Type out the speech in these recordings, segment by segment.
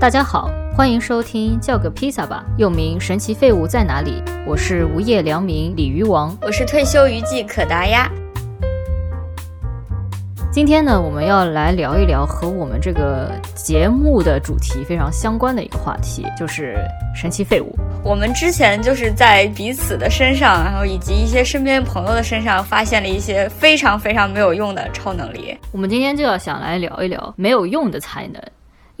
大家好，欢迎收听叫个披萨吧，又名神奇废物在哪里？我是无业良民鲤鱼王，我是退休娱记可达鸭。今天呢，我们要来聊一聊和我们这个节目的主题非常相关的一个话题，就是神奇废物。我们之前就是在彼此的身上，然后以及一些身边朋友的身上，发现了一些非常非常没有用的超能力。我们今天就要想来聊一聊没有用的才能。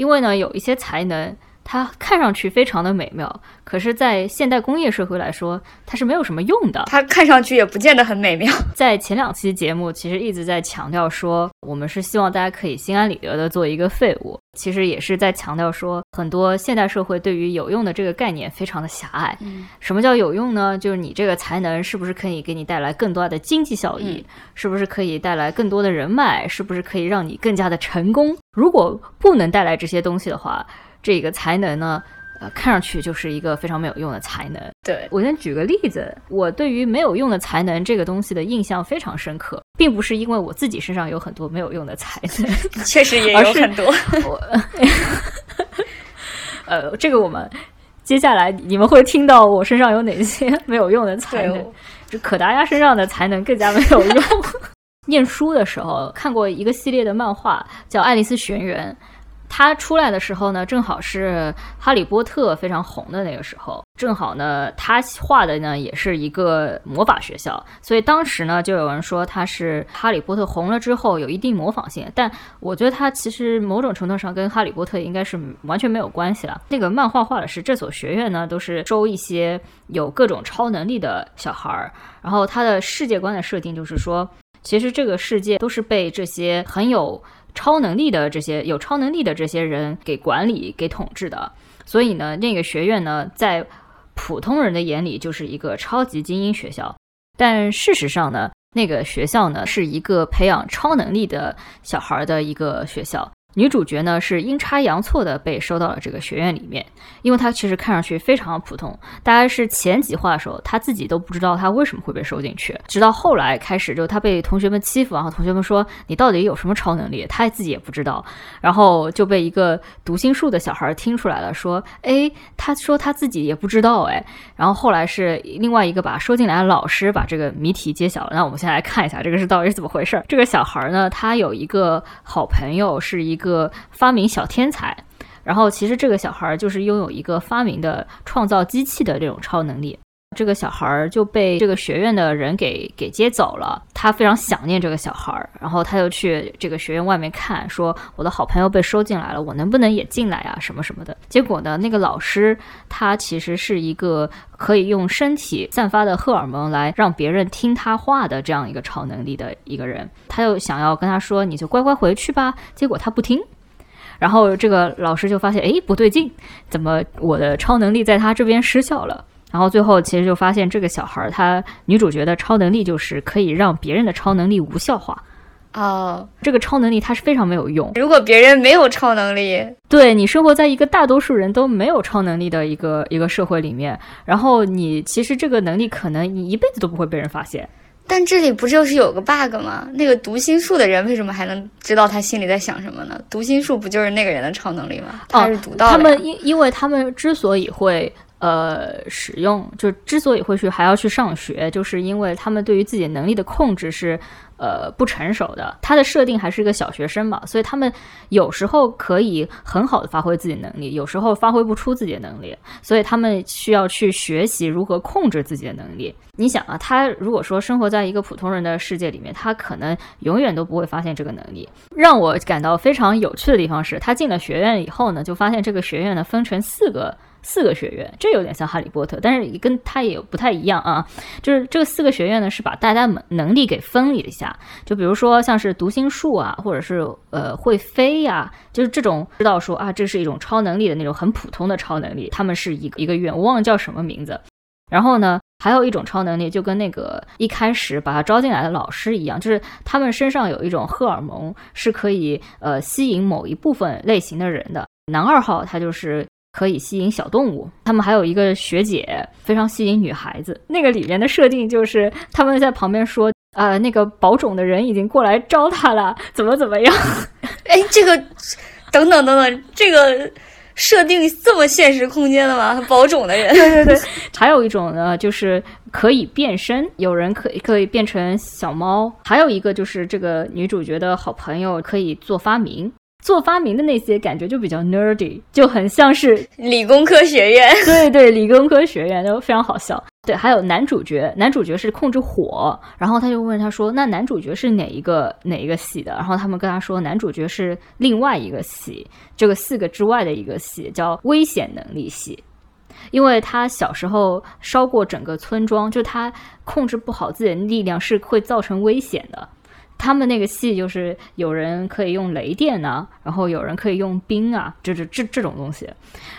因为呢，有一些才能，它看上去非常的美妙，可是，在现代工业社会来说，它是没有什么用的。它看上去也不见得很美妙。在前两期节目，其实一直在强调说，我们是希望大家可以心安理得的做一个废物。其实也是在强调说，很多现代社会对于有用的这个概念非常的狭隘。什么叫有用呢？就是你这个才能是不是可以给你带来更多的经济效益？是不是可以带来更多的人脉？是不是可以让你更加的成功？如果不能带来这些东西的话，这个才能呢？呃，看上去就是一个非常没有用的才能。对我先举个例子，我对于没有用的才能这个东西的印象非常深刻，并不是因为我自己身上有很多没有用的才能，确实也有很多。我，呃，这个我们接下来你们会听到我身上有哪些没有用的才能，就可达鸭身上的才能更加没有用。念书的时候看过一个系列的漫画，叫《爱丽丝学园》。他出来的时候呢，正好是哈利波特非常红的那个时候，正好呢，他画的呢也是一个魔法学校，所以当时呢就有人说他是哈利波特红了之后有一定模仿性，但我觉得他其实某种程度上跟哈利波特应该是完全没有关系了。那个漫画画的是这所学院呢都是收一些有各种超能力的小孩儿，然后他的世界观的设定就是说，其实这个世界都是被这些很有。超能力的这些有超能力的这些人给管理、给统治的，所以呢，那个学院呢，在普通人的眼里就是一个超级精英学校，但事实上呢，那个学校呢，是一个培养超能力的小孩的一个学校。女主角呢是阴差阳错的被收到了这个学院里面，因为她其实看上去非常普通。大概是前几话的时候，她自己都不知道她为什么会被收进去，直到后来开始，就她被同学们欺负，然后同学们说你到底有什么超能力，她自己也不知道，然后就被一个读心术的小孩听出来了，说，哎，他说他自己也不知道，哎，然后后来是另外一个把收进来的老师把这个谜题揭晓了。那我们先来看一下这个是到底是怎么回事儿。这个小孩呢，他有一个好朋友，是一。个发明小天才，然后其实这个小孩就是拥有一个发明的创造机器的这种超能力。这个小孩儿就被这个学院的人给给接走了，他非常想念这个小孩儿，然后他就去这个学院外面看，说我的好朋友被收进来了，我能不能也进来啊？什么什么的。结果呢，那个老师他其实是一个可以用身体散发的荷尔蒙来让别人听他话的这样一个超能力的一个人，他又想要跟他说，你就乖乖回去吧。结果他不听，然后这个老师就发现，哎，不对劲，怎么我的超能力在他这边失效了？然后最后其实就发现这个小孩儿，他女主角的超能力就是可以让别人的超能力无效化。哦，这个超能力它是非常没有用。如果别人没有超能力，对你生活在一个大多数人都没有超能力的一个一个社会里面，然后你其实这个能力可能你一辈子都不会被人发现。但这里不就是有个 bug 吗？那个读心术的人为什么还能知道他心里在想什么呢？读心术不就是那个人的超能力吗？他是读到他们因因为他们之所以会。呃，使用就之所以会去还要去上学，就是因为他们对于自己能力的控制是呃不成熟的。他的设定还是一个小学生嘛，所以他们有时候可以很好的发挥自己能力，有时候发挥不出自己的能力，所以他们需要去学习如何控制自己的能力。你想啊，他如果说生活在一个普通人的世界里面，他可能永远都不会发现这个能力。让我感到非常有趣的地方是他进了学院以后呢，就发现这个学院呢分成四个。四个学院，这有点像哈利波特，但是跟他也不太一样啊。就是这个四个学院呢，是把大家能能力给分离了一下。就比如说像是读心术啊，或者是呃会飞呀，就是这种知道说啊，这是一种超能力的那种很普通的超能力，他们是一个一个院，我忘了叫什么名字。然后呢，还有一种超能力，就跟那个一开始把他招进来的老师一样，就是他们身上有一种荷尔蒙，是可以呃吸引某一部分类型的人的。男二号他就是。可以吸引小动物，他们还有一个学姐非常吸引女孩子。那个里面的设定就是他们在旁边说，呃，那个保种的人已经过来招他了，怎么怎么样？哎，这个，等等等等，这个。设定这么现实空间的吗？保种的人？对对对。还有一种呢，就是可以变身，有人可以可以变成小猫。还有一个就是这个女主角的好朋友可以做发明。做发明的那些感觉就比较 nerdy，就很像是理工科学院。对对，理工科学院都非常好笑。对，还有男主角，男主角是控制火，然后他就问他说：“那男主角是哪一个哪一个系的？”然后他们跟他说，男主角是另外一个系，这个四个之外的一个系，叫危险能力系，因为他小时候烧过整个村庄，就他控制不好自己的力量是会造成危险的。他们那个系就是有人可以用雷电呢，然后有人可以用冰啊，就是这这种东西。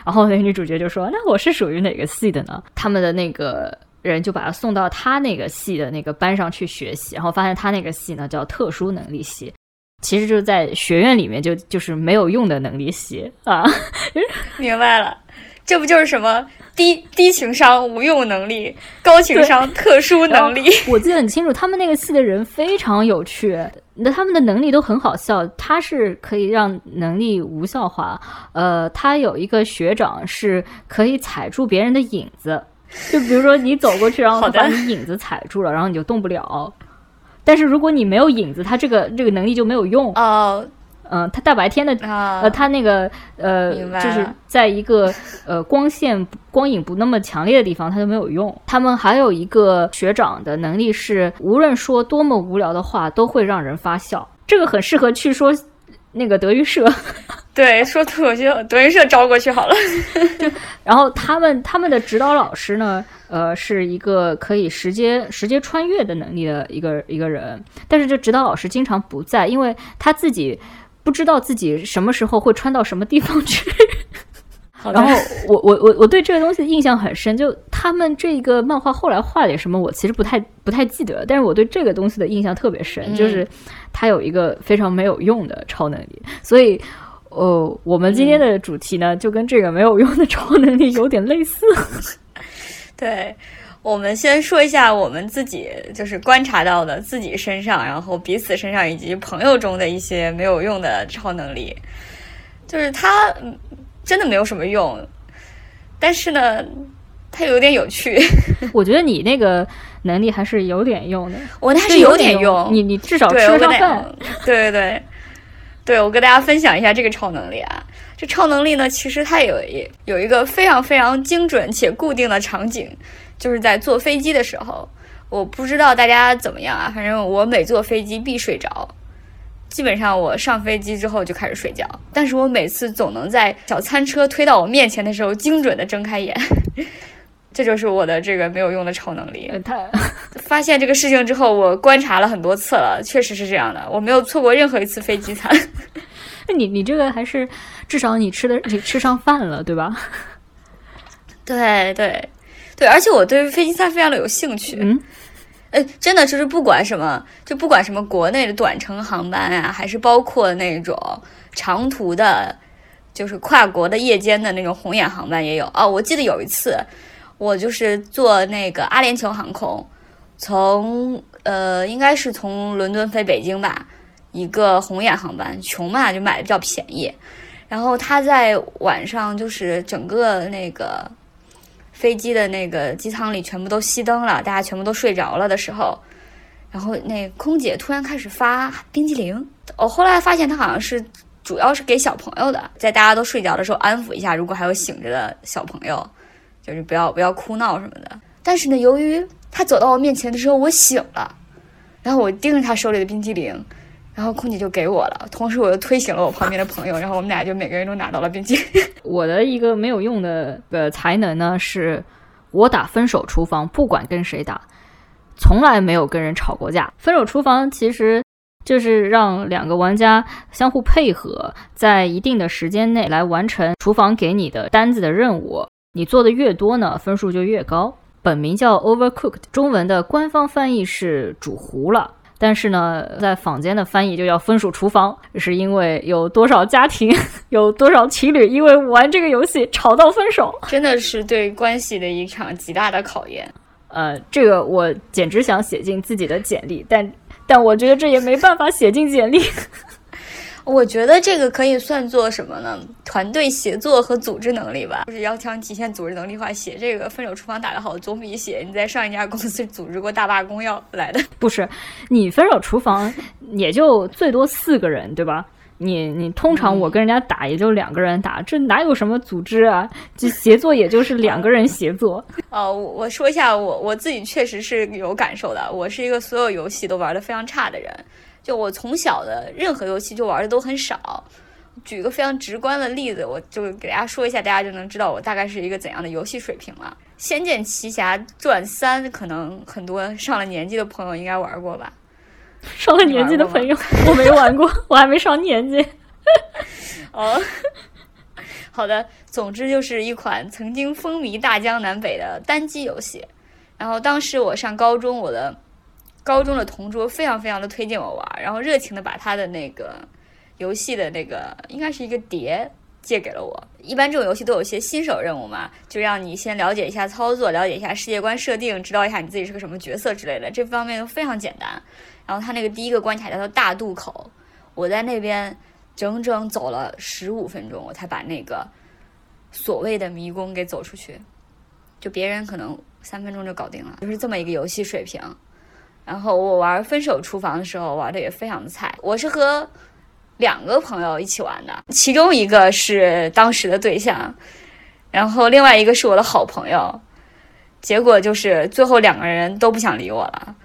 然后那女主角就说：“那我是属于哪个系的呢？”他们的那个人就把他送到他那个系的那个班上去学习，然后发现他那个系呢叫特殊能力系，其实就是在学院里面就就是没有用的能力系啊。明白了，这不就是什么？低低情商无用能力，高情商特殊能力。我记得很清楚，他们那个系的人非常有趣，那他们的能力都很好笑。他是可以让能力无效化，呃，他有一个学长是可以踩住别人的影子，就比如说你走过去，然后他把你影子踩住了，然后你就动不了。但是如果你没有影子，他这个这个能力就没有用哦。嗯，他大白天的，呃，他那个，呃，就是在一个呃光线光影不那么强烈的地方，他就没有用。他们还有一个学长的能力是，无论说多么无聊的话，都会让人发笑。这个很适合去说那个德育社，对，说脱口秀，德云社招过去好了。然后他们他们的指导老师呢，呃，是一个可以直接直接穿越的能力的一个一个人，但是这指导老师经常不在，因为他自己。不知道自己什么时候会穿到什么地方去，然后我我我我对这个东西印象很深，就他们这个漫画后来画点什么，我其实不太不太记得，但是我对这个东西的印象特别深，就是他有一个非常没有用的超能力，所以呃，我们今天的主题呢，就跟这个没有用的超能力有点类似，对。我们先说一下我们自己就是观察到的自己身上，然后彼此身上以及朋友中的一些没有用的超能力，就是它真的没有什么用，但是呢，它有点有趣。我觉得你那个能力还是有点用的，我那是有点用。你你至少吃得上饭。对对对，对我跟大家分享一下这个超能力啊。这超能力呢，其实它有一有一个非常非常精准且固定的场景。就是在坐飞机的时候，我不知道大家怎么样啊，反正我每坐飞机必睡着，基本上我上飞机之后就开始睡觉，但是我每次总能在小餐车推到我面前的时候精准的睁开眼，这就是我的这个没有用的超能力。他发现这个事情之后，我观察了很多次了，确实是这样的，我没有错过任何一次飞机餐。那你你这个还是至少你吃的你吃上饭了，对吧？对对。对，而且我对飞机餐非常的有兴趣。嗯，哎，真的就是不管什么，就不管什么国内的短程航班啊，还是包括那种长途的，就是跨国的夜间的那种红眼航班也有。哦，我记得有一次，我就是坐那个阿联酋航空，从呃，应该是从伦敦飞北京吧，一个红眼航班，穷嘛就买的比较便宜。然后他在晚上就是整个那个。飞机的那个机舱里全部都熄灯了，大家全部都睡着了的时候，然后那空姐突然开始发冰激凌。我后来发现她好像是主要是给小朋友的，在大家都睡着的时候安抚一下，如果还有醒着的小朋友，就是不要不要哭闹什么的。但是呢，由于她走到我面前的时候我醒了，然后我盯着她手里的冰激凌。然后空姐就给我了，同时我又推醒了我旁边的朋友，然后我们俩就每个人都拿到了冰淇淋。我的一个没有用的呃才能呢，是我打分手厨房，不管跟谁打，从来没有跟人吵过架。分手厨房其实就是让两个玩家相互配合，在一定的时间内来完成厨房给你的单子的任务。你做的越多呢，分数就越高。本名叫 Overcooked，中文的官方翻译是煮糊了。但是呢，在坊间的翻译就叫分属厨房，是因为有多少家庭，有多少情侣因为玩这个游戏吵到分手，真的是对关系的一场极大的考验。呃，这个我简直想写进自己的简历，但但我觉得这也没办法写进简历。我觉得这个可以算作什么呢？团队协作和组织能力吧。就是要想体现组织能力的话，写这个分手厨房打得好，总比写你在上一家公司组织过大罢工要来的。不是，你分手厨房也就最多四个人，对吧？你你通常我跟人家打也就两个人打，这哪有什么组织啊？这协作也就是两个人协作。哦，我说一下，我我自己确实是有感受的。我是一个所有游戏都玩的非常差的人。就我从小的任何游戏就玩的都很少，举个非常直观的例子，我就给大家说一下，大家就能知道我大概是一个怎样的游戏水平了。《仙剑奇侠传三》可能很多上了年纪的朋友应该玩过吧？上了年纪的朋友 我没玩过，我还没上年纪。哦，好的，总之就是一款曾经风靡大江南北的单机游戏。然后当时我上高中，我的。高中的同桌非常非常的推荐我玩，然后热情的把他的那个游戏的那个应该是一个碟借给了我。一般这种游戏都有一些新手任务嘛，就让你先了解一下操作，了解一下世界观设定，知道一下你自己是个什么角色之类的，这方面都非常简单。然后他那个第一个关卡叫做大渡口，我在那边整整走了十五分钟，我才把那个所谓的迷宫给走出去，就别人可能三分钟就搞定了，就是这么一个游戏水平。然后我玩分手厨房的时候玩的也非常的菜，我是和两个朋友一起玩的，其中一个是当时的对象，然后另外一个是我的好朋友，结果就是最后两个人都不想理我了，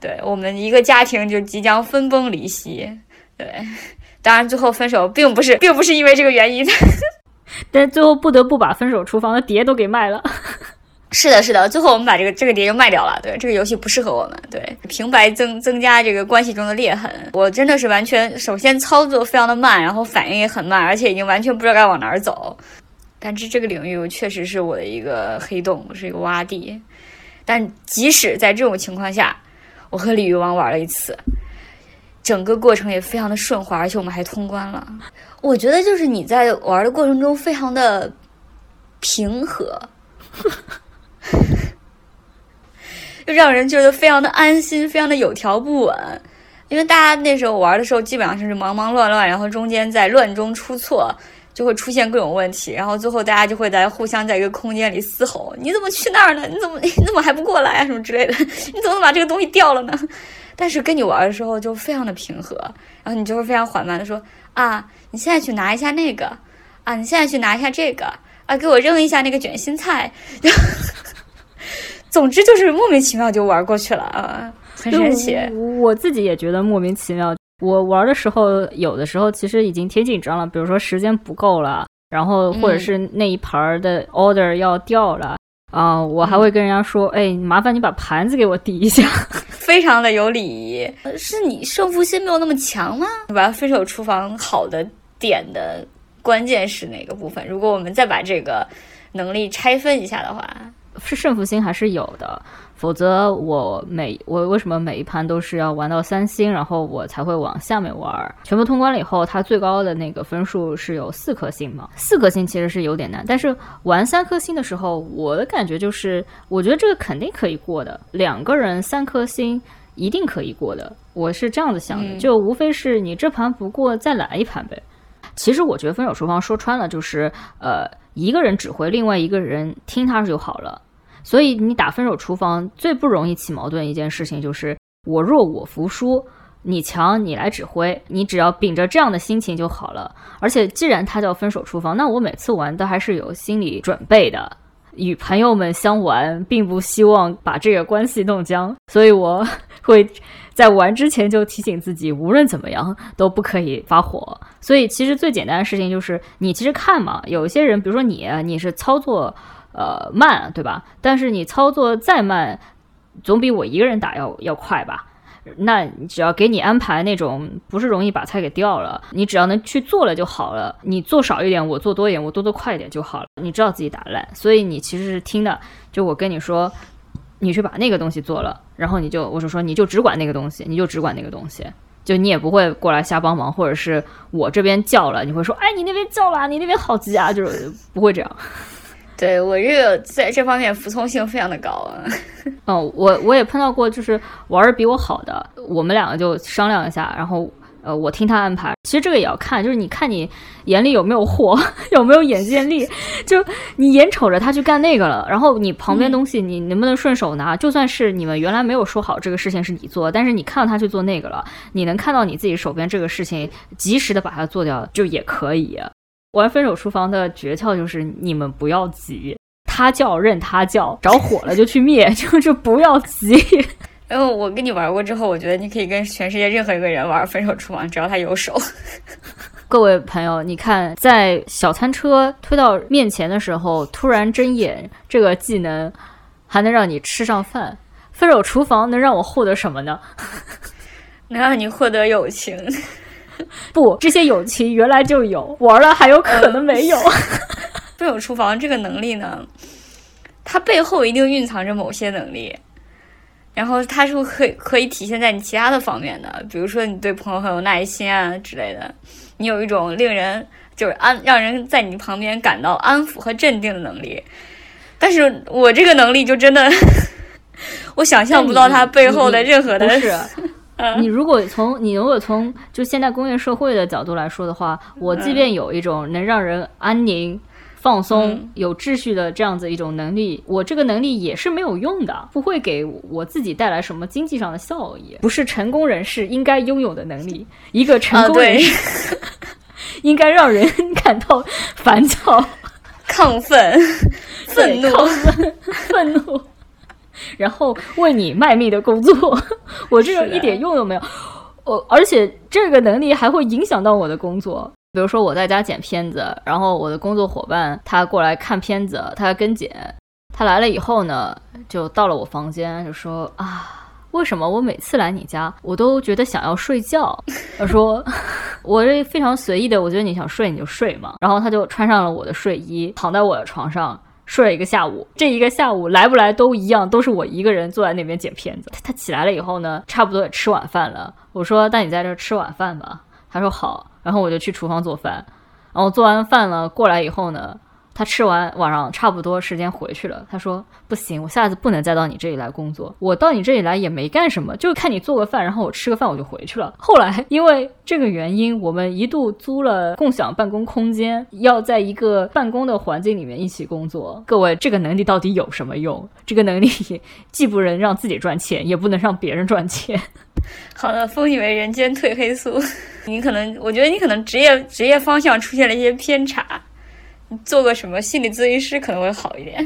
对我们一个家庭就即将分崩离析，对，当然最后分手并不是并不是因为这个原因，但最后不得不把分手厨房的碟都给卖了。是的，是的，最后我们把这个这个碟就卖掉了。对，这个游戏不适合我们。对，平白增增加这个关系中的裂痕。我真的是完全，首先操作非常的慢，然后反应也很慢，而且已经完全不知道该往哪儿走。但是这个领域确实是我的一个黑洞，是一个洼地。但即使在这种情况下，我和鲤鱼王玩了一次，整个过程也非常的顺滑，而且我们还通关了。我觉得就是你在玩的过程中非常的平和。就让人觉得非常的安心，非常的有条不紊，因为大家那时候玩的时候基本上就是忙忙乱乱，然后中间在乱中出错，就会出现各种问题，然后最后大家就会在互相在一个空间里嘶吼：“你怎么去那儿呢？你怎么你怎么还不过来啊？什么之类的？你怎么把这个东西掉了呢？”但是跟你玩的时候就非常的平和，然后你就会非常缓慢的说：“啊，你现在去拿一下那个，啊，你现在去拿一下这个，啊，给我扔一下那个卷心菜。”总之就是莫名其妙就玩过去了啊，很神奇。我自己也觉得莫名其妙。我玩的时候，有的时候其实已经挺紧张了，比如说时间不够了，然后或者是那一盘的 order 要掉了啊，我还会跟人家说：“哎，麻烦你把盘子给我递一下。”非常的有礼仪。是你胜负心没有那么强吗？把分手厨房好的点的关键是哪个部分？如果我们再把这个能力拆分一下的话。是胜负心还是有的，否则我每我为什么每一盘都是要玩到三星，然后我才会往下面玩。全部通关了以后，它最高的那个分数是有四颗星嘛？四颗星其实是有点难，但是玩三颗星的时候，我的感觉就是，我觉得这个肯定可以过的。两个人三颗星一定可以过的，我是这样子想的，就无非是你这盘不过再来一盘呗。其实我觉得分手厨房说穿了就是呃一个人指挥，另外一个人听他就好了。所以你打分手厨房最不容易起矛盾一件事情就是我弱我服输，你强你来指挥，你只要秉着这样的心情就好了。而且既然它叫分手厨房，那我每次玩都还是有心理准备的。与朋友们相玩，并不希望把这个关系弄僵，所以我会在玩之前就提醒自己，无论怎么样都不可以发火。所以其实最简单的事情就是，你其实看嘛，有些人，比如说你，你是操作。呃，慢对吧？但是你操作再慢，总比我一个人打要要快吧？那你只要给你安排那种不是容易把菜给掉了，你只要能去做了就好了。你做少一点，我做多一点，我多做快一点就好了。你知道自己打烂，所以你其实是听的。就我跟你说，你去把那个东西做了，然后你就我就说你就只管那个东西，你就只管那个东西，就你也不会过来瞎帮忙，或者是我这边叫了，你会说哎你那边叫了，你那边好急啊，就是不会这样。对我这个在这方面服从性非常的高啊。哦，我我也碰到过，就是玩的比我好的，我们两个就商量一下，然后呃，我听他安排。其实这个也要看，就是你看你眼里有没有货，有没有眼见力。就你眼瞅着他去干那个了，然后你旁边东西你能不能顺手拿？就算是你们原来没有说好这个事情是你做，但是你看到他去做那个了，你能看到你自己手边这个事情及时的把它做掉，就也可以。玩分手厨房的诀窍就是你们不要急。他叫任他叫，着火了就去灭，就是不要急。然后我跟你玩过之后，我觉得你可以跟全世界任何一个人玩分手厨房，只要他有手。各位朋友，你看，在小餐车推到面前的时候，突然睁眼，这个技能还能让你吃上饭。分手厨房能让我获得什么呢？能让你获得友情。不，这些友情原来就有，玩了还有可能没有。分手厨房这个能力呢，它背后一定蕴藏着某些能力，然后它是可以可以体现在你其他的方面的，比如说你对朋友很有耐心啊之类的，你有一种令人就是安让人在你旁边感到安抚和镇定的能力。但是我这个能力就真的，我想象不到它背后的任何的。是，你如果从你如果从就现代工业社会的角度来说的话，我即便有一种能让人安宁。放松、有秩序的这样子一种能力，我这个能力也是没有用的，不会给我自己带来什么经济上的效益，不是成功人士应该拥有的能力。一个成功人士。应该让人感到烦躁、亢奋、愤怒、愤怒，然后为你卖命的工作。我这个一点用都没有，我而且这个能力还会影响到我的工作。比如说我在家剪片子，然后我的工作伙伴他过来看片子，他要跟剪。他来了以后呢，就到了我房间，就说啊，为什么我每次来你家，我都觉得想要睡觉？他说 我这非常随意的，我觉得你想睡你就睡嘛。然后他就穿上了我的睡衣，躺在我的床上睡了一个下午。这一个下午来不来都一样，都是我一个人坐在那边剪片子。他他起来了以后呢，差不多也吃晚饭了。我说那你在这吃晚饭吧。他说好。然后我就去厨房做饭，然后做完饭了过来以后呢，他吃完晚上差不多时间回去了。他说不行，我下次不能再到你这里来工作。我到你这里来也没干什么，就看你做个饭，然后我吃个饭我就回去了。后来因为这个原因，我们一度租了共享办公空间，要在一个办公的环境里面一起工作。各位，这个能力到底有什么用？这个能力既不能让自己赚钱，也不能让别人赚钱。好的，封你为人间褪黑素。你可能，我觉得你可能职业职业方向出现了一些偏差，做个什么心理咨询师可能会好一点。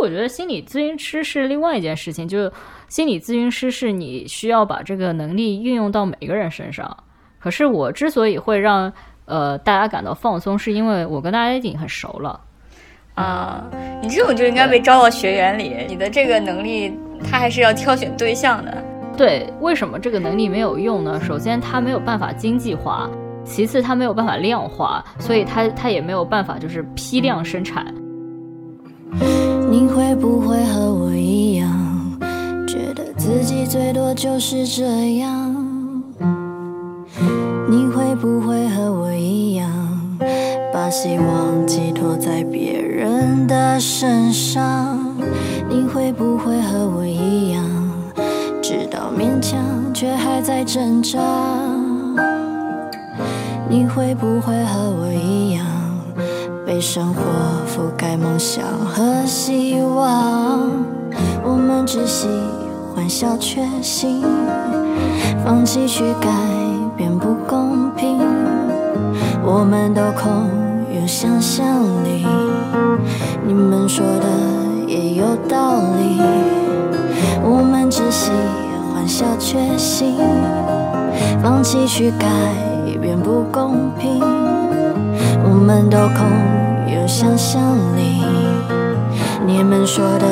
我觉得心理咨询师是另外一件事情，就是心理咨询师是你需要把这个能力运用到每个人身上。可是我之所以会让呃大家感到放松，是因为我跟大家已经很熟了。啊，你这种就应该被招到学员里。你的这个能力，他还是要挑选对象的。对，为什么这个能力没有用呢？首先，它没有办法经济化；其次，它没有办法量化，所以它它也没有办法就是批量生产。你会不会和我一样，觉得自己最多就是这样？你会不会和我一样，把希望寄托在别人的身上？你会不会和我一样？直到勉强，却还在挣扎。你会不会和我一样，被生活覆盖梦想和希望？我们只喜欢小确幸，放弃去改变不公平。我们都空有想象力，你们说的也有道理。我们只喜欢。小确幸，放弃去改变不公平。我们都空有想象力，你们说的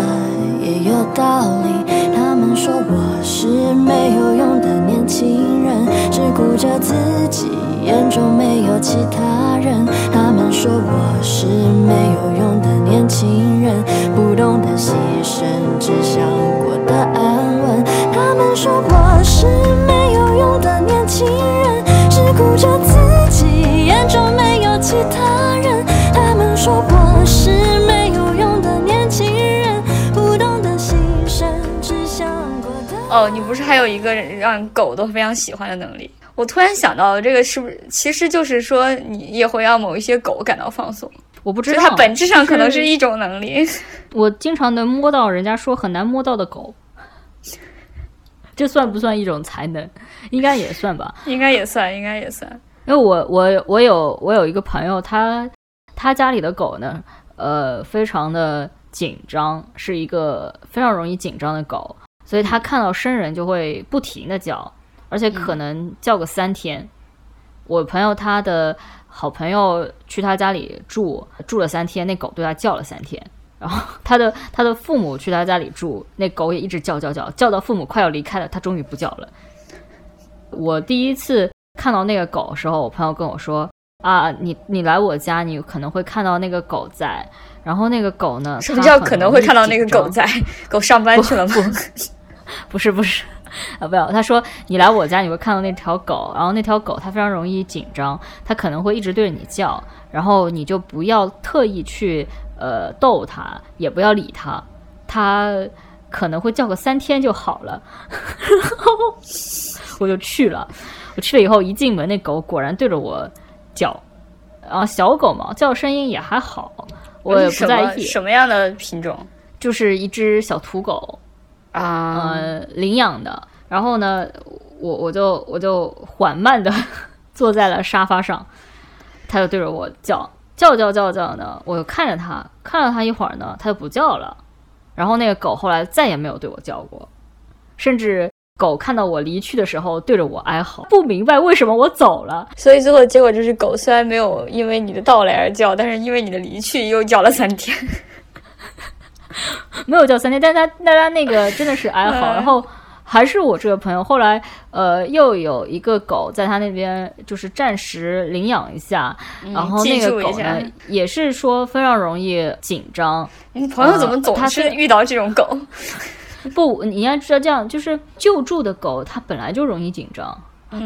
也有道理。他们说我是没有用的年轻人，只顾着自己，眼中没有其他人。他们说我是没有用的年轻人，不懂得牺牲，只想过得安稳。他们说我是没，顾着自己，眼中没有其他人。他们说我是没有用的年轻人，不懂得牺牲，只想过得。哦，你不是还有一个让狗都非常喜欢的能力？我突然想到，这个是不是其实就是说，你也会让某一些狗感到放松？我不知道，它本质上可能是一种能力。我经常能摸到人家说很难摸到的狗，这算不算一种才能？应该也算吧。应该也算，应该也算。因为我我我有我有一个朋友，他他家里的狗呢，呃，非常的紧张，是一个非常容易紧张的狗，所以他看到生人就会不停的叫。而且可能叫个三天。我朋友他的好朋友去他家里住，住了三天，那狗对他叫了三天。然后他的他的父母去他家里住，那狗也一直叫叫叫，叫到父母快要离开了，他终于不叫了。我第一次看到那个狗的时候，我朋友跟我说：“啊，你你来我家，你可能会看到那个狗在。然后那个狗呢？什么叫可能会看到那个狗在？狗上班去了吗？不是不是。”啊，不要！他说你来我家，你会看到那条狗，然后那条狗它非常容易紧张，它可能会一直对着你叫，然后你就不要特意去呃逗它，也不要理它，它可能会叫个三天就好了。然 后我就去了，我去了以后一进门，那狗果然对着我叫，然后小狗嘛，叫声音也还好，我也不在意。什么样的品种？就是一只小土狗。啊，呃，领养的。然后呢，我我就我就缓慢的 坐在了沙发上，它就对着我叫叫叫叫叫呢。我就看着它，看了它一会儿呢，它就不叫了。然后那个狗后来再也没有对我叫过，甚至狗看到我离去的时候对着我哀嚎，不明白为什么我走了。所以最后结果就是，狗虽然没有因为你的到来而叫，但是因为你的离去又叫了三天。没有叫三天，但它但它那个真的是哀嚎，然后还是我这个朋友，后来呃又有一个狗在他那边就是暂时领养一下，然后那个狗呢也是说非常容易紧张。你朋友怎么总是遇到这种狗？不，你应该知道这样，就是救助的狗它本来就容易紧张。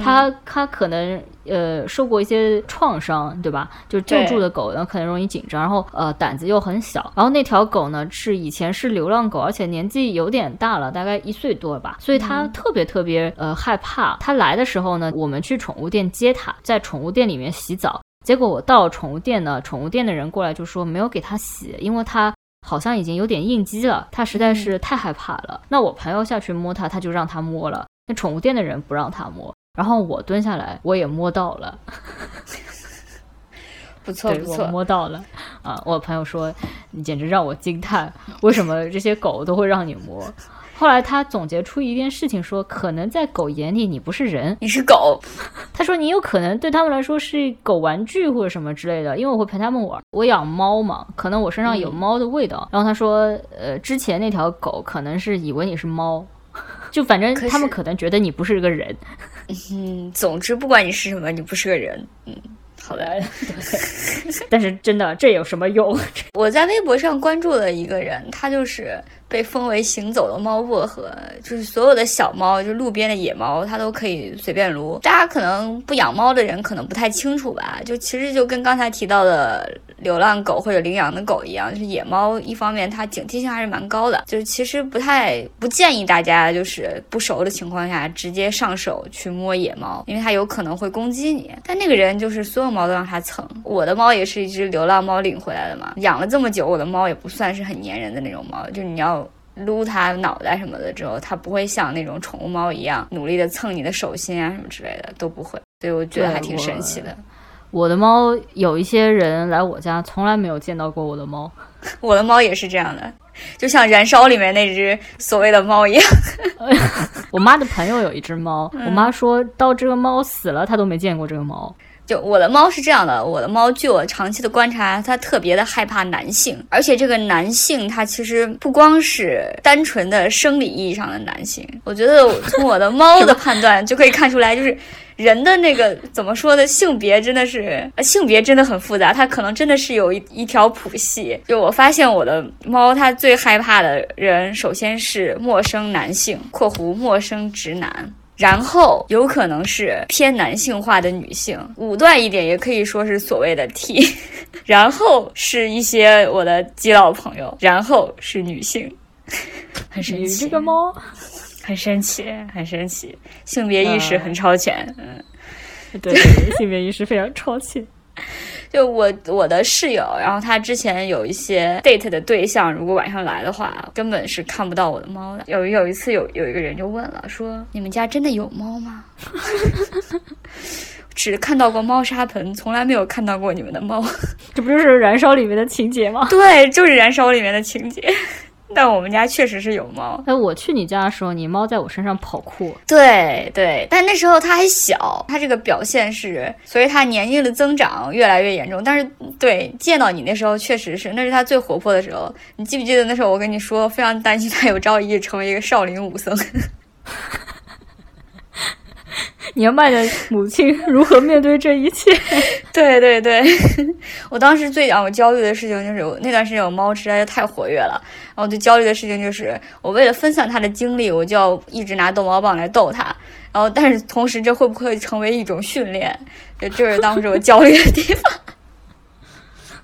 它它可能呃受过一些创伤，对吧？就救助的狗呢，可能容易紧张，然后呃胆子又很小。然后那条狗呢是以前是流浪狗，而且年纪有点大了，大概一岁多吧，所以它特别特别呃害怕。它来的时候呢，我们去宠物店接它，在宠物店里面洗澡。结果我到宠物店呢，宠物店的人过来就说没有给它洗，因为它好像已经有点应激了，它实在是太害怕了。那我朋友下去摸它，他就让它摸了。那宠物店的人不让它摸。然后我蹲下来，我也摸到了，不 错不错，摸到了啊！我朋友说你简直让我惊叹，为什么这些狗都会让你摸？后来他总结出一件事情，说可能在狗眼里你不是人，你是狗。他说你有可能对他们来说是狗玩具或者什么之类的，因为我会陪他们玩。我养猫嘛，可能我身上有猫的味道。然后他说，呃，之前那条狗可能是以为你是猫。就反正他们可能觉得你不是个人，嗯，总之不管你是什么，你不是个人，嗯，好的。但是真的，这有什么用？我在微博上关注了一个人，他就是被封为行走的猫薄荷，就是所有的小猫，就路边的野猫，它都可以随便撸。大家可能不养猫的人可能不太清楚吧，就其实就跟刚才提到的。流浪狗或者领养的狗一样，就是野猫。一方面，它警惕性还是蛮高的，就是其实不太不建议大家就是不熟的情况下直接上手去摸野猫，因为它有可能会攻击你。但那个人就是所有猫都让它蹭。我的猫也是一只流浪猫领回来的嘛，养了这么久，我的猫也不算是很粘人的那种猫，就你要撸它脑袋什么的之后，它不会像那种宠物猫一样努力的蹭你的手心啊什么之类的都不会，所以我觉得还挺神奇的。我的猫有一些人来我家，从来没有见到过我的猫。我的猫也是这样的，就像《燃烧》里面那只所谓的猫一样。我妈的朋友有一只猫，我妈说到这个猫死了，她都没见过这个猫。就我的猫是这样的，我的猫据我长期的观察，它特别的害怕男性，而且这个男性它其实不光是单纯的生理意义上的男性，我觉得从我的猫的判断就可以看出来，就是。人的那个 怎么说呢？性别真的是性别真的很复杂，它可能真的是有一一条谱系。就我发现我的猫，它最害怕的人，首先是陌生男性（括弧陌生直男），然后有可能是偏男性化的女性，武断一点也可以说是所谓的 T，然后是一些我的基佬朋友，然后是女性，很神奇。这个猫。很神奇，很神奇，性别意识很超前。嗯，对性别意识非常超前。就我我的室友，然后他之前有一些 date 的对象，如果晚上来的话，根本是看不到我的猫的。有有一次有有一个人就问了，说你们家真的有猫吗？只看到过猫砂盆，从来没有看到过你们的猫。这不就是《燃烧》里面的情节吗？对，就是《燃烧》里面的情节。但我们家确实是有猫。哎，我去你家的时候，你猫在我身上跑酷。对对，但那时候它还小，它这个表现是随着它年龄的增长越来越严重。但是对见到你那时候确实是，那是它最活泼的时候。你记不记得那时候我跟你说，非常担心它有朝一日成为一个少林武僧。年迈的母亲如何面对这一切？对 对对，我当时最让我焦虑的事情就是那段时间我猫实在是太活跃了，然后最焦虑的事情就是我为了分散它的精力，我就要一直拿逗猫棒来逗它，然后但是同时这会不会成为一种训练？这就是当时我焦虑的地方。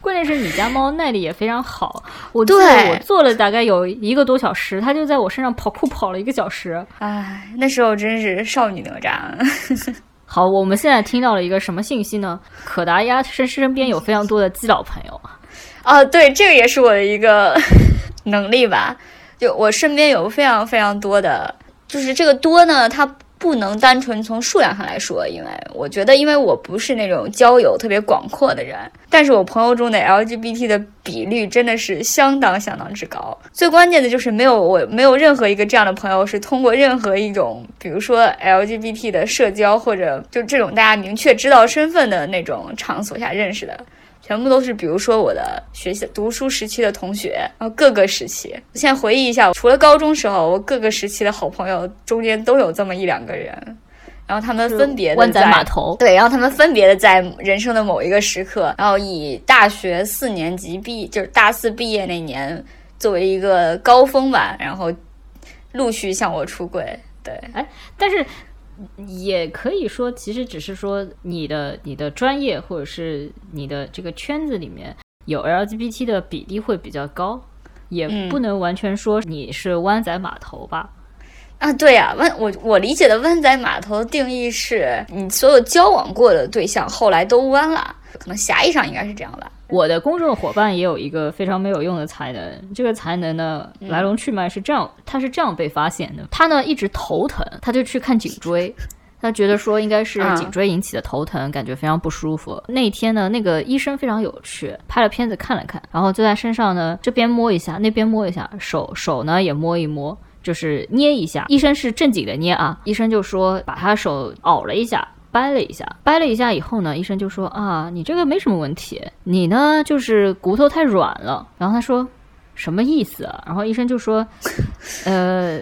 关键是你家猫耐力也非常好，我对我做了大概有一个多小时，它就在我身上跑酷跑了一个小时。唉，那时候真是少女哪吒。好，我们现在听到了一个什么信息呢？可达鸭身身边有非常多的基佬朋友。啊，对，这个也是我的一个能力吧。就我身边有非常非常多的，就是这个多呢，它。不能单纯从数量上来说，因为我觉得，因为我不是那种交友特别广阔的人，但是我朋友中的 LGBT 的比率真的是相当相当之高。最关键的就是没有我没有任何一个这样的朋友是通过任何一种，比如说 LGBT 的社交或者就这种大家明确知道身份的那种场所下认识的。全部都是，比如说我的学习读书时期的同学，然后各个时期。我现在回忆一下，除了高中时候，我各个时期的好朋友中间都有这么一两个人，然后他们分别的湾仔码头对，然后他们分别的在人生的某一个时刻，然后以大学四年级毕，就是大四毕业那年作为一个高峰吧，然后陆续向我出柜。对，哎，但是。也可以说，其实只是说你的你的专业或者是你的这个圈子里面有 LGBT 的比例会比较高，也不能完全说你是湾仔码头吧。啊，对呀，湾我我理解的湾仔码头的定义是你所有交往过的对象后来都弯了，可能狭义上应该是这样吧。我的公众伙伴也有一个非常没有用的才能，这个才能呢来龙去脉是这样，他是这样被发现的。他呢一直头疼，他就去看颈椎，他觉得说应该是颈椎引起的头疼，感觉非常不舒服。那天呢，那个医生非常有趣，拍了片子看了看，然后就在身上呢这边摸一下，那边摸一下，手手呢也摸一摸。就是捏一下，医生是正经的捏啊，医生就说把他手拗了一下，掰了一下，掰了一下以后呢，医生就说啊，你这个没什么问题，你呢就是骨头太软了。然后他说什么意思啊？然后医生就说，呃，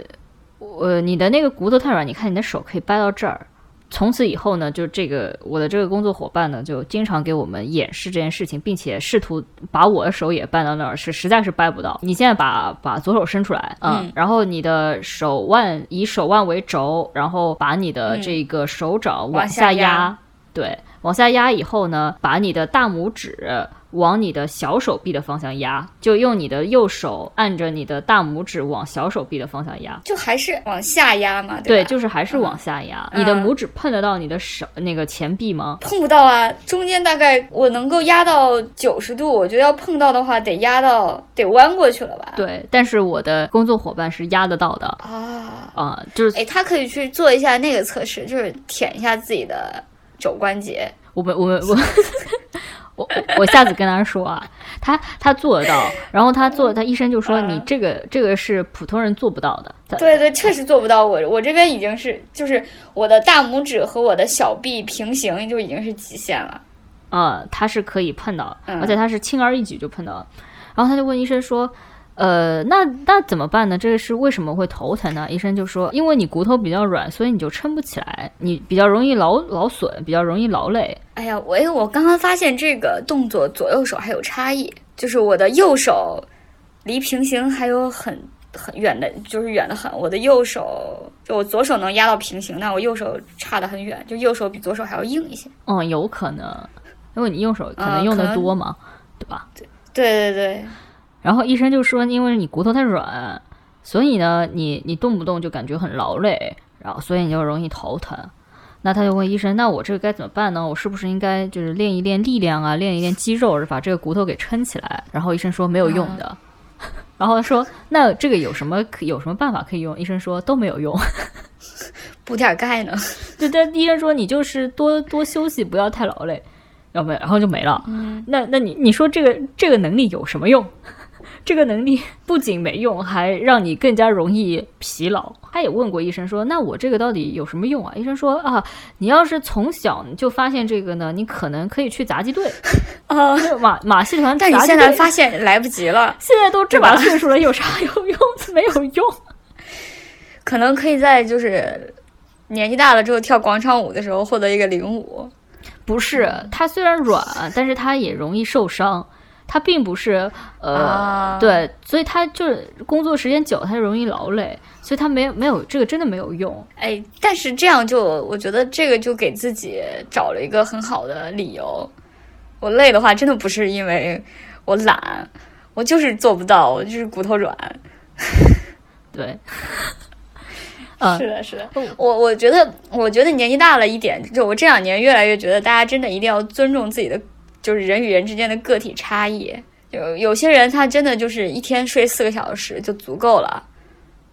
我你的那个骨头太软，你看你的手可以掰到这儿。从此以后呢，就这个我的这个工作伙伴呢，就经常给我们演示这件事情，并且试图把我的手也掰到那儿，是实在是掰不到。你现在把把左手伸出来，嗯，然后你的手腕以手腕为轴，然后把你的这个手掌往下压，对，往下压以后呢，把你的大拇指。往你的小手臂的方向压，就用你的右手按着你的大拇指往小手臂的方向压，就还是往下压嘛？对，就是还是往下压。你的拇指碰得到你的手那个前臂吗？碰不到啊，中间大概我能够压到九十度，我觉得要碰到的话得压到得弯过去了吧？对，但是我的工作伙伴是压得到的啊啊，就是哎，他可以去做一下那个测试，就是舔一下自己的肘关节。我们我们我。我我下次跟他说啊，他他做得到，然后他做，他医生就说你这个这个是普通人做不到的。对对，确实做不到。我我这边已经是就是我的大拇指和我的小臂平行就已经是极限了。啊，他是可以碰到，而且他是轻而易举就碰到了。然后他就问医生说。呃，那那怎么办呢？这个是为什么会头疼呢？医生就说，因为你骨头比较软，所以你就撑不起来，你比较容易劳劳损，比较容易劳累。哎呀，我我刚刚发现这个动作左右手还有差异，就是我的右手离平行还有很很远的，就是远的很。我的右手就我左手能压到平行，但我右手差得很远，就右手比左手还要硬一些。嗯，有可能，因为你右手可能用的多嘛，对吧？对对对对。然后医生就说，因为你骨头太软，所以呢，你你动不动就感觉很劳累，然后所以你就容易头疼。那他就问医生：“那我这个该怎么办呢？我是不是应该就是练一练力量啊，练一练肌肉，把这个骨头给撑起来？”然后医生说没有用的。然后说：“那这个有什么可有什么办法可以用？”医生说都没有用。补点钙呢？对对，医生说你就是多多休息，不要太劳累，要不然后就没了。嗯，那那你你说这个这个能力有什么用？这个能力 不仅没用，还让你更加容易疲劳。他也问过医生说：“那我这个到底有什么用啊？”医生说：“啊，你要是从小就发现这个呢，你可能可以去杂技队啊，马马戏团。但你现在发现来不及了，现在都这把岁数了，有啥有用？没有用。可能可以在就是年纪大了之后跳广场舞的时候获得一个领舞。不是，它虽然软，但是它也容易受伤。”他并不是，呃，对，所以他就是工作时间久，他就容易劳累，所以他没有没有这个真的没有用。哎，但是这样就我觉得这个就给自己找了一个很好的理由。我累的话，真的不是因为我懒，我就是做不到，我就是骨头软。对，是的，是的。我我觉得，我觉得年纪大了一点，就我这两年越来越觉得，大家真的一定要尊重自己的。就是人与人之间的个体差异，有有些人他真的就是一天睡四个小时就足够了，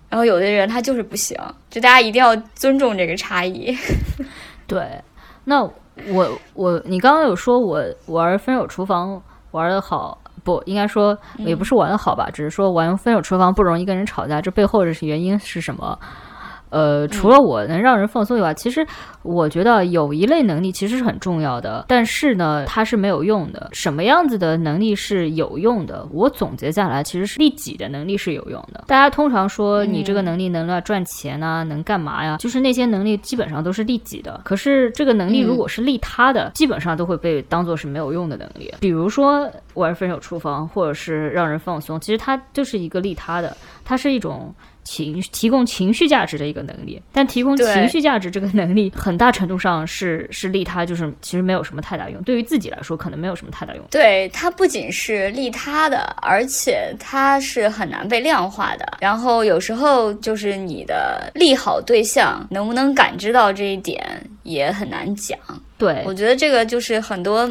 然后有的人他就是不行，就大家一定要尊重这个差异。对，那我我你刚刚有说我玩分手厨房玩的好，不应该说也不是玩的好吧，只是说玩分手厨房不容易跟人吵架，这背后的原因是什么？呃，除了我能让人放松以外，其实我觉得有一类能力其实是很重要的，但是呢，它是没有用的。什么样子的能力是有用的？我总结下来，其实是利己的能力是有用的。大家通常说你这个能力能来赚钱啊，能干嘛呀？就是那些能力基本上都是利己的。可是这个能力如果是利他的，基本上都会被当做是没有用的能力。比如说玩分手厨房，或者是让人放松，其实它就是一个利他的，它是一种。情提供情绪价值的一个能力，但提供情绪价值这个能力很大程度上是是利他，就是其实没有什么太大用。对于自己来说，可能没有什么太大用。对它不仅是利他的，而且它是很难被量化的。然后有时候就是你的利好对象能不能感知到这一点也很难讲。对我觉得这个就是很多。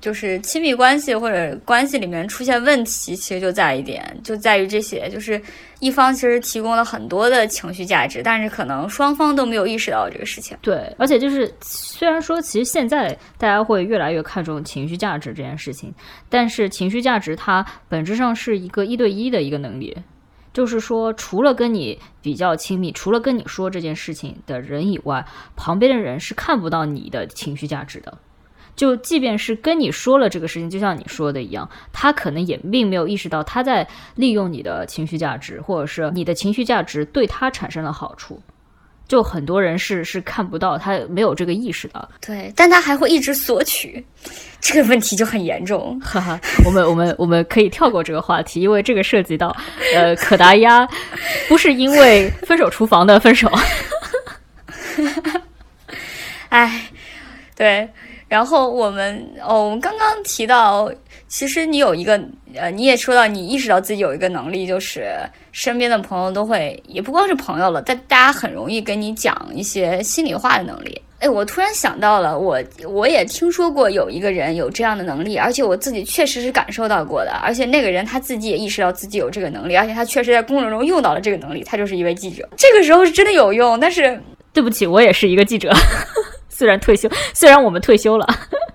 就是亲密关系或者关系里面出现问题，其实就在一点，就在于这些，就是一方其实提供了很多的情绪价值，但是可能双方都没有意识到这个事情。对，而且就是虽然说其实现在大家会越来越看重情绪价值这件事情，但是情绪价值它本质上是一个一对一的一个能力，就是说除了跟你比较亲密，除了跟你说这件事情的人以外，旁边的人是看不到你的情绪价值的。就即便是跟你说了这个事情，就像你说的一样，他可能也并没有意识到他在利用你的情绪价值，或者是你的情绪价值对他产生了好处。就很多人是是看不到，他没有这个意识的。对，但他还会一直索取，这个问题就很严重。哈哈，我们我们我们可以跳过这个话题，因为这个涉及到呃可达鸭，不是因为分手厨房的分手。哎，对。然后我们哦，我们刚刚提到，其实你有一个呃，你也说到你意识到自己有一个能力，就是身边的朋友都会，也不光是朋友了，但大家很容易跟你讲一些心里话的能力。哎，我突然想到了，我我也听说过有一个人有这样的能力，而且我自己确实是感受到过的，而且那个人他自己也意识到自己有这个能力，而且他确实在工作中用到了这个能力，他就是一位记者。这个时候是真的有用，但是对不起，我也是一个记者。虽然退休，虽然我们退休了，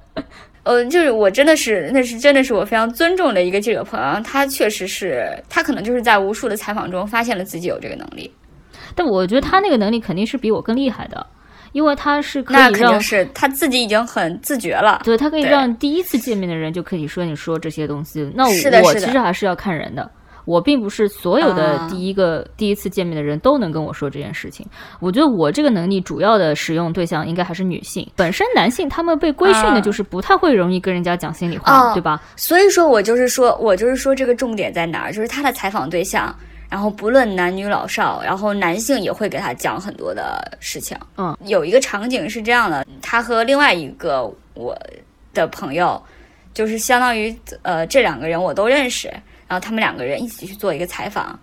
呃，就是我真的是，那是真的是我非常尊重的一个记者朋友，他确实是，他可能就是在无数的采访中发现了自己有这个能力，但我觉得他那个能力肯定是比我更厉害的，因为他是可以让，那肯定是他自己已经很自觉了，对他可以让第一次见面的人就可以说你说这些东西，那我其实还是要看人的。我并不是所有的第一个第一次见面的人都能跟我说这件事情。我觉得我这个能力主要的使用对象应该还是女性。本身男性他们被规训的就是不太会容易跟人家讲心里话，对吧？所以说我就是说我就是说这个重点在哪儿？就是他的采访对象，然后不论男女老少，然后男性也会给他讲很多的事情。嗯，有一个场景是这样的，他和另外一个我的朋友，就是相当于呃这两个人我都认识。然后他们两个人一起去做一个采访，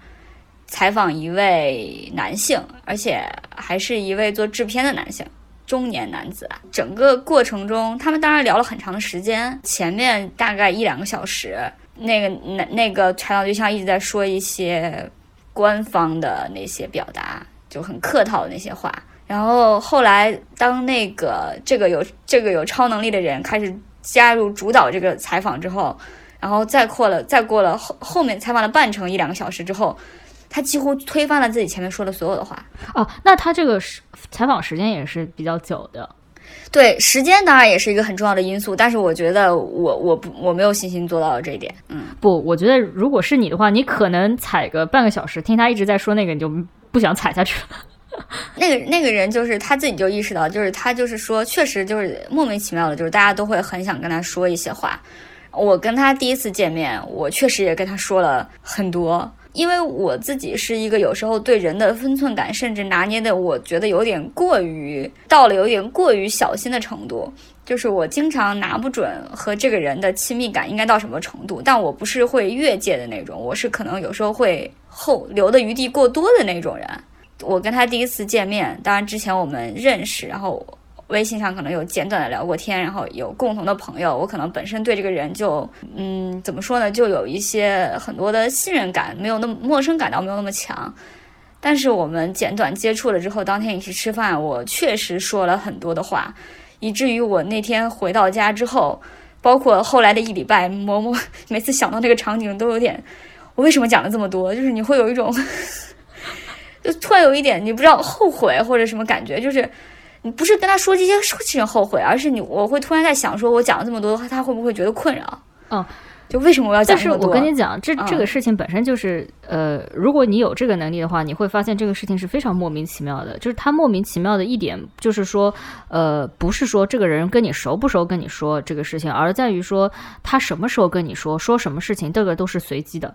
采访一位男性，而且还是一位做制片的男性。中年男子。整个过程中，他们当然聊了很长的时间，前面大概一两个小时，那个那那个采访对象一直在说一些官方的那些表达，就很客套的那些话。然后后来，当那个这个有这个有超能力的人开始加入主导这个采访之后，然后再过了再过了后后面采访了半程一两个小时之后，他几乎推翻了自己前面说的所有的话。哦，那他这个时采访时间也是比较久的。对，时间当然也是一个很重要的因素，但是我觉得我我不我没有信心做到这一点。嗯，不，我觉得如果是你的话，你可能踩个半个小时，听他一直在说那个，你就不想踩下去了。那个那个人就是他自己就意识到，就是他就是说，确实就是莫名其妙的，就是大家都会很想跟他说一些话。我跟他第一次见面，我确实也跟他说了很多，因为我自己是一个有时候对人的分寸感，甚至拿捏的，我觉得有点过于到了有点过于小心的程度。就是我经常拿不准和这个人的亲密感应该到什么程度，但我不是会越界的那种，我是可能有时候会后留的余地过多的那种人。我跟他第一次见面，当然之前我们认识，然后微信上可能有简短的聊过天，然后有共同的朋友，我可能本身对这个人就，嗯，怎么说呢，就有一些很多的信任感，没有那么陌生感，倒没有那么强。但是我们简短接触了之后，当天一起吃饭，我确实说了很多的话，以至于我那天回到家之后，包括后来的一礼拜，某某每次想到那个场景都有点，我为什么讲了这么多？就是你会有一种。就突然有一点，你不知道后悔或者什么感觉，就是你不是跟他说这些事情后悔，而是你我会突然在想，说我讲了这么多的话，他会不会觉得困扰？嗯，就为什么我要讲这么多？我跟你讲，这这个事情本身就是，呃，如果你有这个能力的话，你会发现这个事情是非常莫名其妙的。就是他莫名其妙的一点，就是说，呃，不是说这个人跟你熟不熟跟你说这个事情，而在于说他什么时候跟你说，说什么事情，这个都是随机的。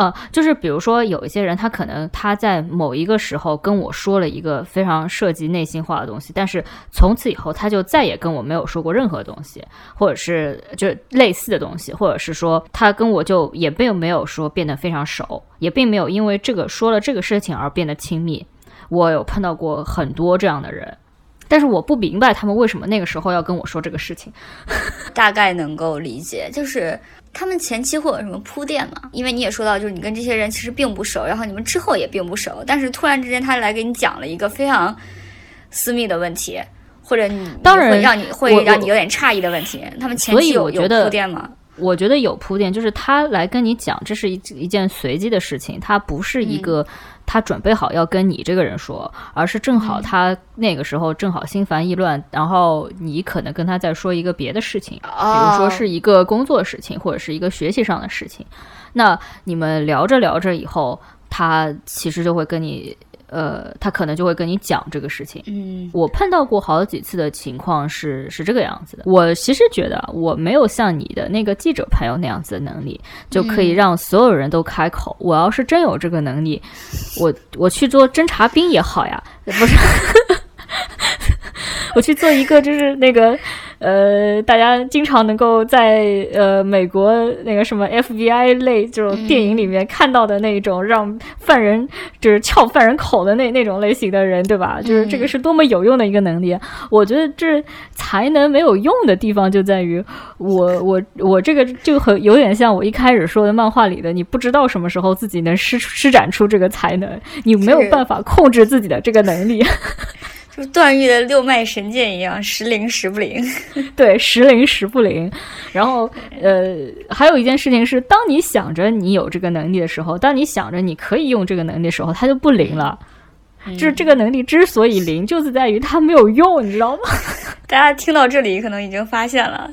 呃，就是比如说有一些人，他可能他在某一个时候跟我说了一个非常涉及内心话的东西，但是从此以后他就再也跟我没有说过任何东西，或者是就类似的东西，或者是说他跟我就也并没有说变得非常熟，也并没有因为这个说了这个事情而变得亲密。我有碰到过很多这样的人，但是我不明白他们为什么那个时候要跟我说这个事情，大概能够理解，就是。他们前期会有什么铺垫吗？因为你也说到，就是你跟这些人其实并不熟，然后你们之后也并不熟，但是突然之间他来给你讲了一个非常私密的问题，或者你当然会让你会让你有点诧异的问题，他们前期有有铺垫吗？我觉得有铺垫，就是他来跟你讲，这是一一件随机的事情，他不是一个。他准备好要跟你这个人说，而是正好他那个时候正好心烦意乱，然后你可能跟他在说一个别的事情，比如说是一个工作事情或者是一个学习上的事情，那你们聊着聊着以后，他其实就会跟你。呃，他可能就会跟你讲这个事情。嗯，我碰到过好几次的情况是是这个样子的。我其实觉得我没有像你的那个记者朋友那样子的能力，就可以让所有人都开口。我要是真有这个能力，我我去做侦察兵也好呀，不是？我去做一个就是那个。呃，大家经常能够在呃美国那个什么 FBI 类这种电影里面看到的那种让犯人就是撬犯人口的那那种类型的人，对吧？就是这个是多么有用的一个能力。我觉得这才能没有用的地方就在于我 我我这个就很有点像我一开始说的漫画里的，你不知道什么时候自己能施施展出这个才能，你没有办法控制自己的这个能力。就段誉的六脉神剑一样，时灵时不灵。对，时灵时不灵。然后，呃，还有一件事情是，当你想着你有这个能力的时候，当你想着你可以用这个能力的时候，它就不灵了。就是这个能力之所以灵，就是在于它没有用，你知道吗？大家听到这里，可能已经发现了。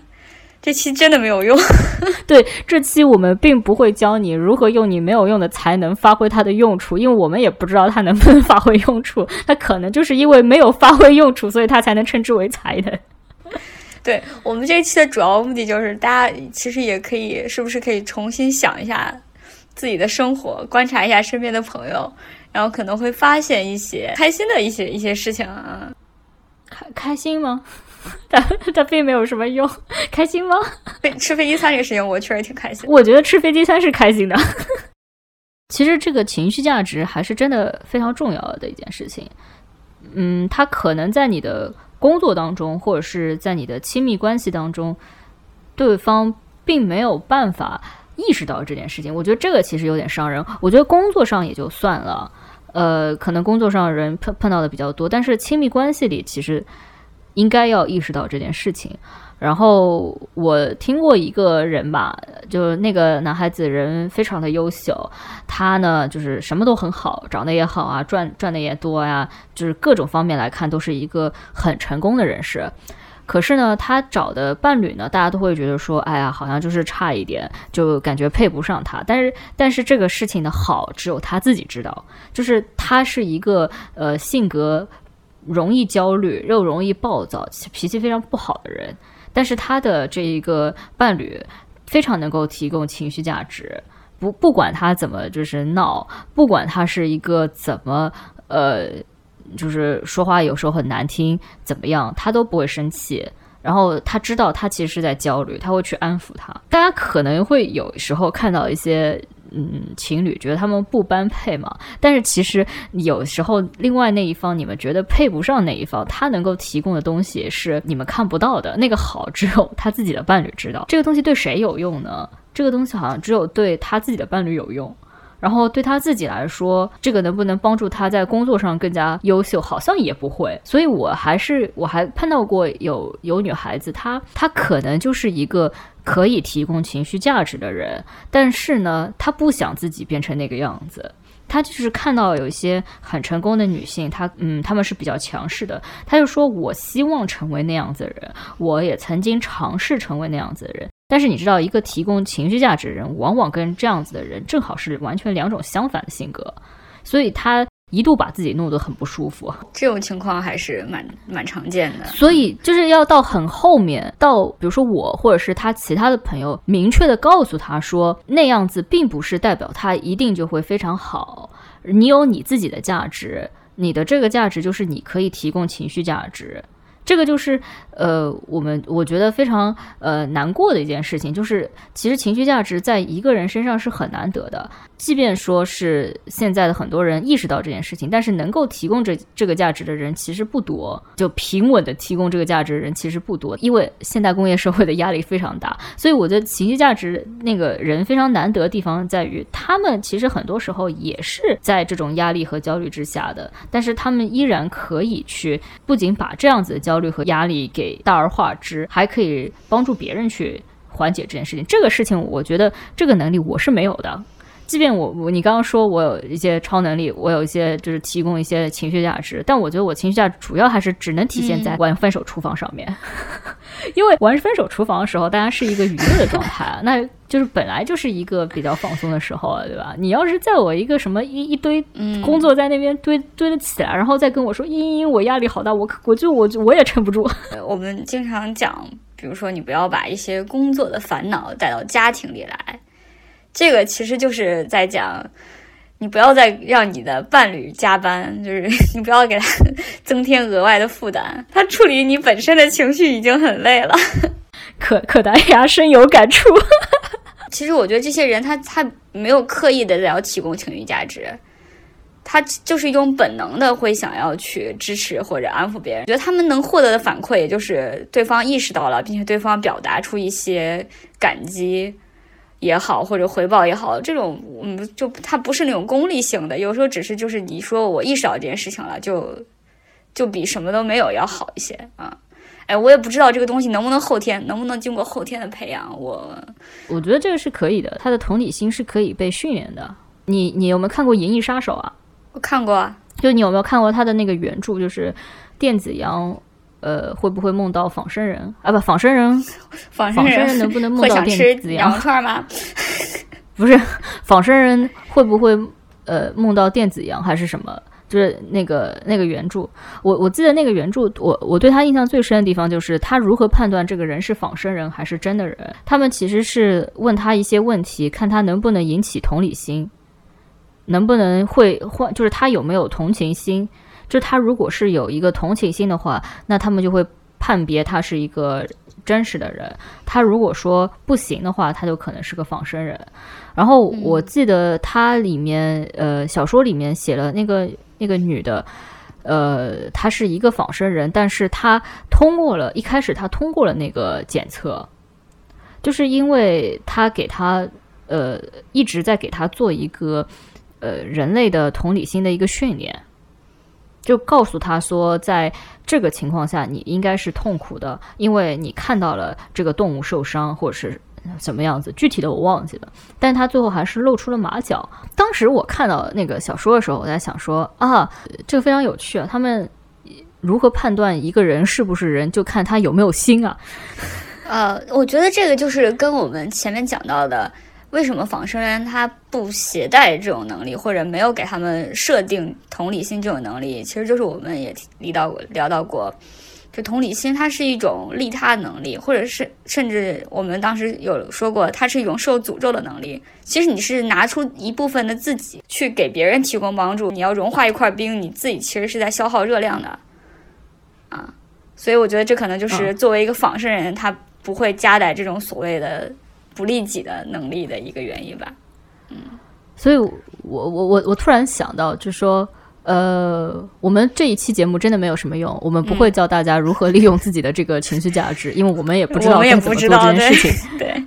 这期真的没有用。对，这期我们并不会教你如何用你没有用的才能发挥它的用处，因为我们也不知道它能不能 发挥用处。它可能就是因为没有发挥用处，所以它才能称之为才能。对我们这一期的主要目的就是，大家其实也可以，是不是可以重新想一下自己的生活，观察一下身边的朋友，然后可能会发现一些开心的一些一些事情啊。开开心吗？它它并没有什么用，开心吗？吃飞机餐这个事情，我确实挺开心。我觉得吃飞机餐是开心的。其实这个情绪价值还是真的非常重要的一件事情。嗯，它可能在你的工作当中，或者是在你的亲密关系当中，对方并没有办法意识到这件事情。我觉得这个其实有点伤人。我觉得工作上也就算了，呃，可能工作上人碰碰到的比较多，但是亲密关系里其实应该要意识到这件事情。然后我听过一个人吧，就那个男孩子人非常的优秀，他呢就是什么都很好，长得也好啊，赚赚的也多呀，就是各种方面来看都是一个很成功的人士。可是呢，他找的伴侣呢，大家都会觉得说，哎呀，好像就是差一点，就感觉配不上他。但是，但是这个事情的好，只有他自己知道。就是他是一个呃性格容易焦虑又容易暴躁、脾气非常不好的人。但是他的这一个伴侣非常能够提供情绪价值，不不管他怎么就是闹，不管他是一个怎么呃，就是说话有时候很难听，怎么样，他都不会生气。然后他知道他其实是在焦虑，他会去安抚他。大家可能会有时候看到一些。嗯，情侣觉得他们不般配嘛？但是其实有时候，另外那一方你们觉得配不上那一方，他能够提供的东西是你们看不到的。那个好，只有他自己的伴侣知道。这个东西对谁有用呢？这个东西好像只有对他自己的伴侣有用。然后对他自己来说，这个能不能帮助他在工作上更加优秀？好像也不会。所以我还是我还碰到过有有女孩子，她她可能就是一个可以提供情绪价值的人，但是呢，她不想自己变成那个样子。她就是看到有一些很成功的女性，她嗯，她们是比较强势的，她就说我希望成为那样子的人，我也曾经尝试成为那样子的人。但是你知道，一个提供情绪价值的人，往往跟这样子的人正好是完全两种相反的性格，所以他一度把自己弄得很不舒服。这种情况还是蛮蛮常见的。所以就是要到很后面，到比如说我或者是他其他的朋友，明确的告诉他说，那样子并不是代表他一定就会非常好。你有你自己的价值，你的这个价值就是你可以提供情绪价值。这个就是，呃，我们我觉得非常呃难过的一件事情，就是其实情绪价值在一个人身上是很难得的。即便说是现在的很多人意识到这件事情，但是能够提供这这个价值的人其实不多，就平稳的提供这个价值的人其实不多，因为现代工业社会的压力非常大。所以我觉得情绪价值那个人非常难得的地方在于，他们其实很多时候也是在这种压力和焦虑之下的，但是他们依然可以去不仅把这样子的焦虑和压力给大而化之，还可以帮助别人去缓解这件事情。这个事情，我觉得这个能力我是没有的。即便我我你刚刚说我有一些超能力，我有一些就是提供一些情绪价值，但我觉得我情绪价值主要还是只能体现在玩分手厨房上面，因为玩分手厨房的时候，大家是一个娱乐的状态，那就是本来就是一个比较放松的时候啊，对吧？你要是在我一个什么一一堆工作在那边堆堆得起来，然后再跟我说，因因我压力好大，我我就我我也撑不住。我们经常讲，比如说你不要把一些工作的烦恼带到家庭里来。这个其实就是在讲，你不要再让你的伴侣加班，就是 你不要给他 增添额外的负担。他处理你本身的情绪已经很累了。可可达鸭深有感触。其实我觉得这些人他他没有刻意的在要提供情绪价值，他就是一种本能的会想要去支持或者安抚别人。觉得他们能获得的反馈，也就是对方意识到了，并且对方表达出一些感激。也好，或者回报也好，这种嗯，就它不是那种功利性的，有时候只是就是你说我意识到这件事情了，就就比什么都没有要好一些啊。哎，我也不知道这个东西能不能后天，能不能经过后天的培养。我我觉得这个是可以的，他的同理心是可以被训练的。你你有没有看过《银翼杀手》啊？我看过啊。就你有没有看过他的那个原著？就是电子羊。呃，会不会梦到仿生人啊？不，仿生人，仿生人能不能梦到电子羊串吗？不是，仿生人会不会呃梦到电子羊还是什么？就是那个那个原著，我我记得那个原著，我我对他印象最深的地方就是他如何判断这个人是仿生人还是真的人。他们其实是问他一些问题，看他能不能引起同理心，能不能会换，就是他有没有同情心。就他如果是有一个同情心的话，那他们就会判别他是一个真实的人。他如果说不行的话，他就可能是个仿生人。然后我记得他里面呃小说里面写了那个那个女的，呃，他是一个仿生人，但是他通过了一开始他通过了那个检测，就是因为他给他呃一直在给他做一个呃人类的同理心的一个训练，就告诉他说，在这个情况下你应该是痛苦的，因为你看到了这个动物受伤或者是。什么样子？具体的我忘记了，但他最后还是露出了马脚。当时我看到那个小说的时候，我在想说啊，这个非常有趣啊。他们如何判断一个人是不是人，就看他有没有心啊。呃，我觉得这个就是跟我们前面讲到的，为什么仿生人他不携带这种能力，或者没有给他们设定同理心这种能力，其实就是我们也提到过、聊到过。就同理心，它是一种利他能力，或者是甚至我们当时有说过，它是一种受诅咒的能力。其实你是拿出一部分的自己去给别人提供帮助。你要融化一块冰，你自己其实是在消耗热量的啊。所以我觉得这可能就是作为一个仿生人，他不会加载这种所谓的不利己的能力的一个原因吧。嗯，所以我我我我突然想到，就说。呃，我们这一期节目真的没有什么用，我们不会教大家如何利用自己的这个情绪价值，因为我们也不知道该怎么做这件事情。对，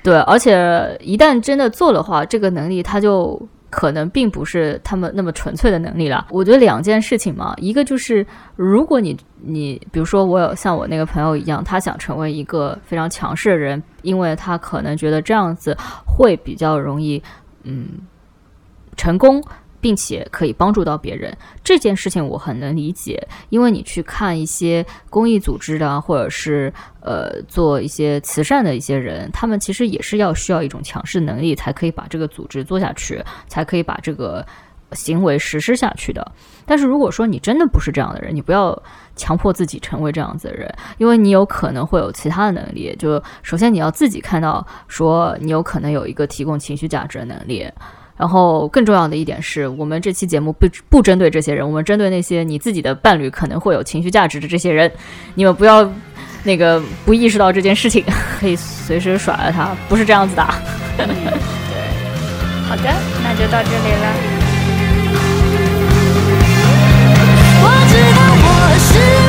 对，而且一旦真的做的话，这个能力它就可能并不是他们那么纯粹的能力了。我觉得两件事情嘛，一个就是如果你你比如说我有像我那个朋友一样，他想成为一个非常强势的人，因为他可能觉得这样子会比较容易嗯成功。并且可以帮助到别人这件事情，我很能理解。因为你去看一些公益组织的，或者是呃做一些慈善的一些人，他们其实也是要需要一种强势能力，才可以把这个组织做下去，才可以把这个行为实施下去的。但是如果说你真的不是这样的人，你不要强迫自己成为这样子的人，因为你有可能会有其他的能力。就首先你要自己看到，说你有可能有一个提供情绪价值的能力。然后更重要的一点是我们这期节目不不针对这些人，我们针对那些你自己的伴侣可能会有情绪价值的这些人，你们不要那个不意识到这件事情，可以随时甩了他，不是这样子的。对，好的，那就到这里了。我知道我是。